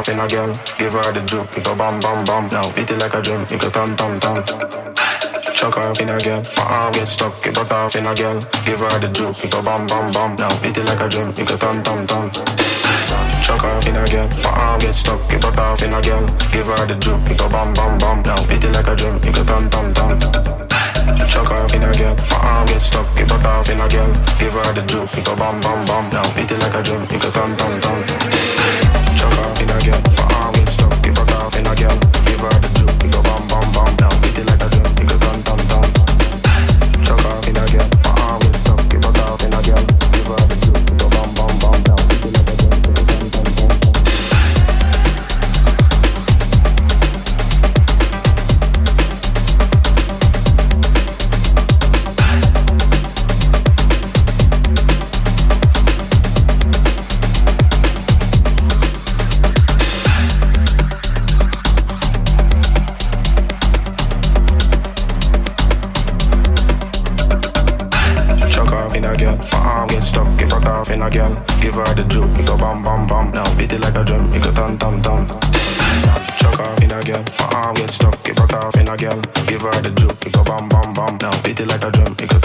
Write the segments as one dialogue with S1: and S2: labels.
S1: off in a girl, give her the drip, it go bam bam bam. Now beat it like a drum, it go tam tam tam. Chuck off in a girl, my arm get stuck, it butt off in a girl, give her the drip, it go bam bam bam. Now beat it like a drum, it go tam tam tam. Chuck off in a girl, my arm get stuck, it butt off in a girl, give her the drip, it go bam bam bam. Now beat it like a drum, it go tam tam tam. Chuck off in a girl. My arm gets stuck, get butt off in a girl. Give her the juke, it go bum bum bum. Now beat it like a drum, it go thump thump thump. Chuck off in a girl. My arm gets stuck, get butt off in a girl. Give her the juke, it go bum bum bum. Now beat it like a down. Chuck off in a girl. My arm gets stuck, get broke off in a girl. Give her the juice. it go bam bam bam. Now beat it like a drum, it go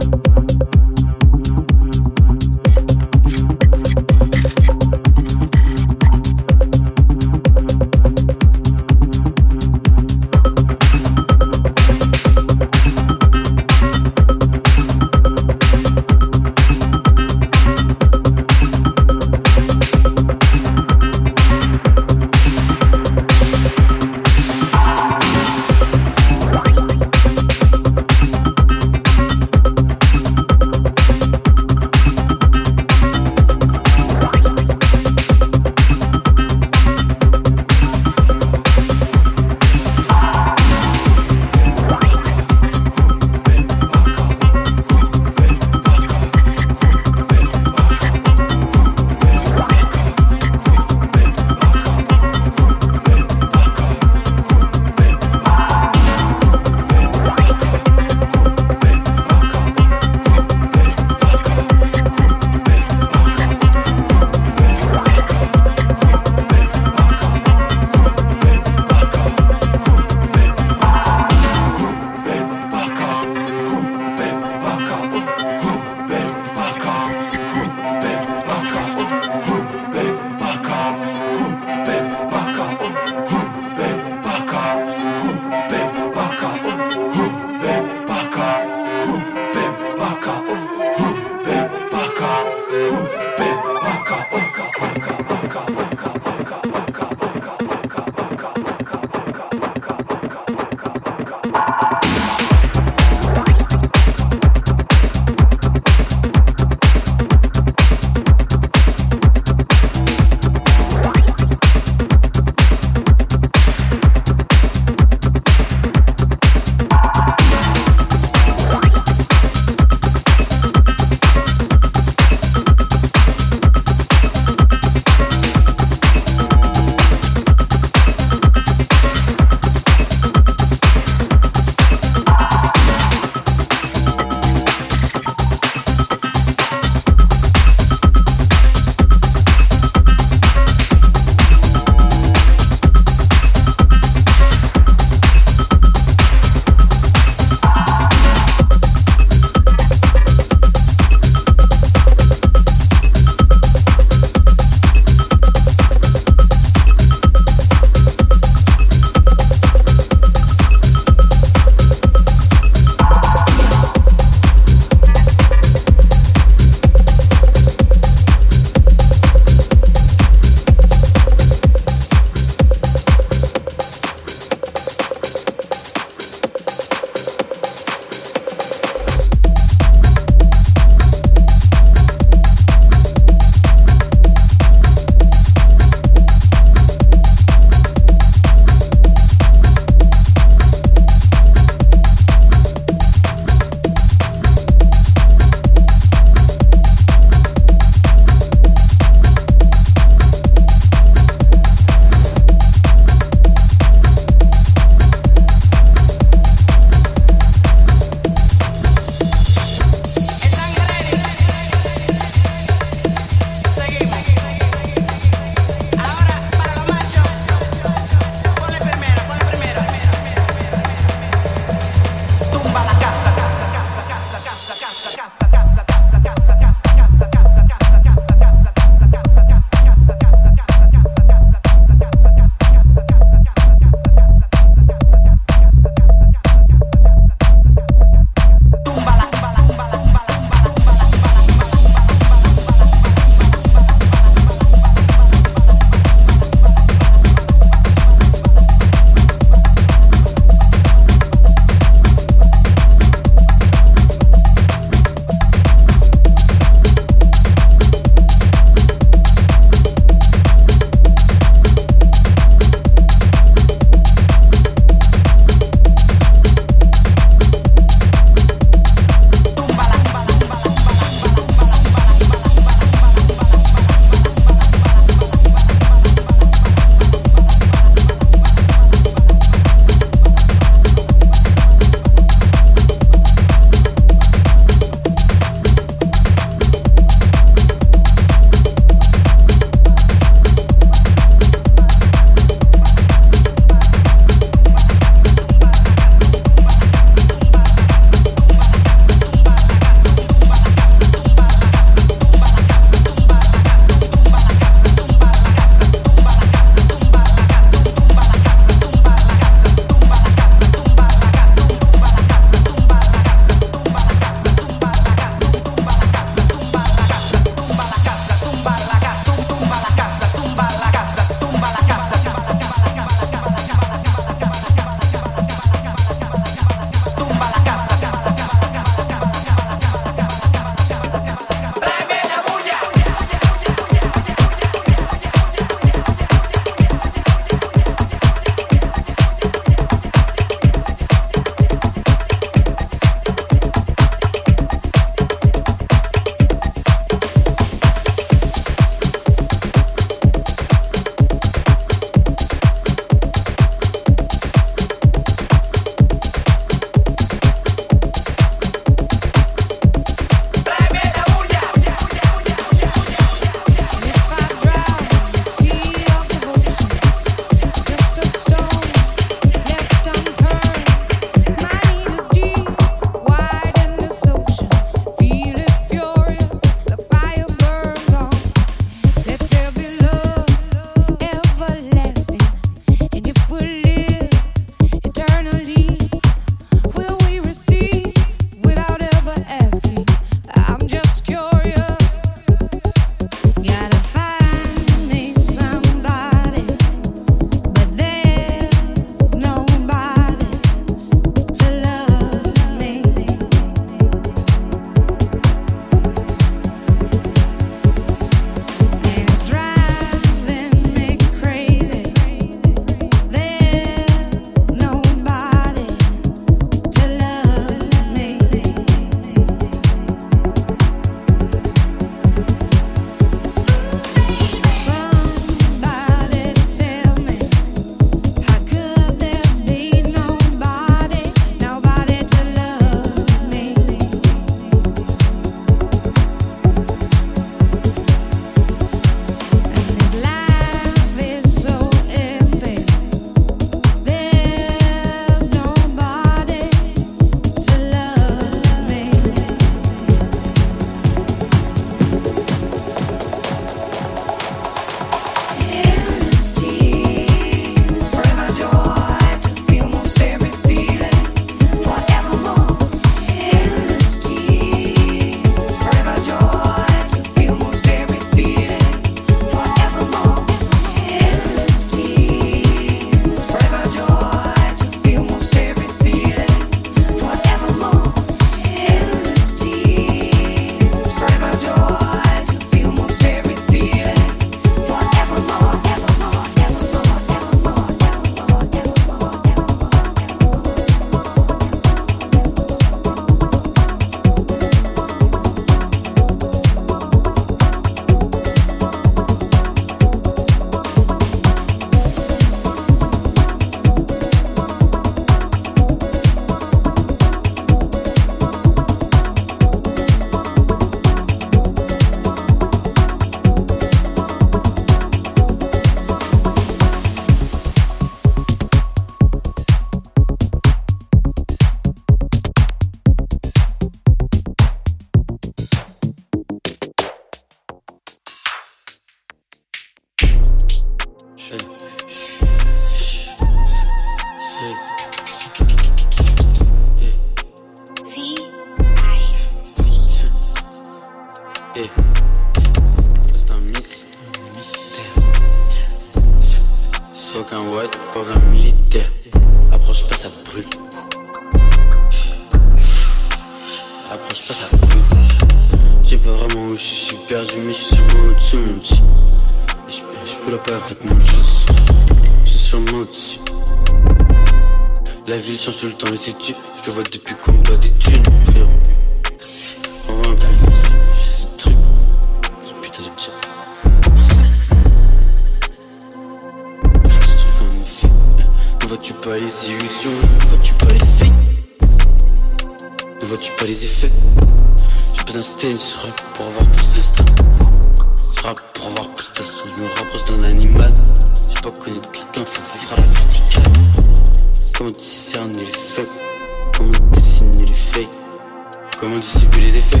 S2: subit les effets.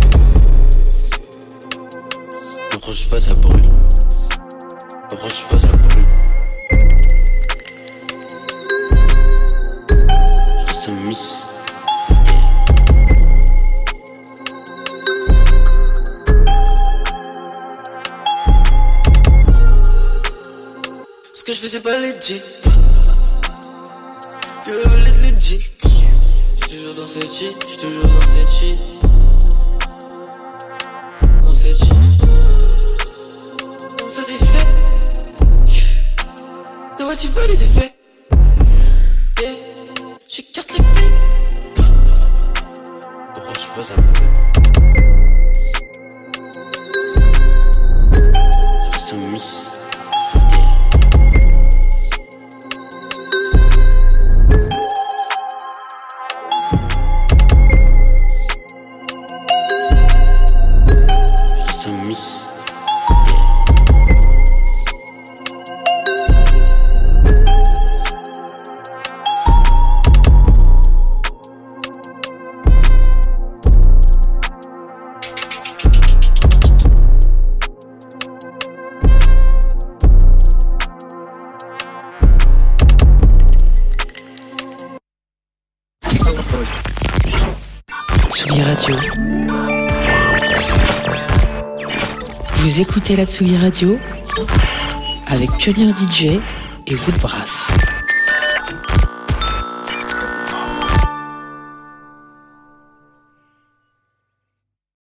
S2: N'approche pas, ça brûle. N'approche pas, ça brûle. Je reste un mystère. Ce que je fais c'est pas legit Que le legit J'suis toujours dans cette shit, j'suis toujours dans cette shit tu peux les effets
S3: Katsugi Radio avec Pionnier DJ et Woodbrass.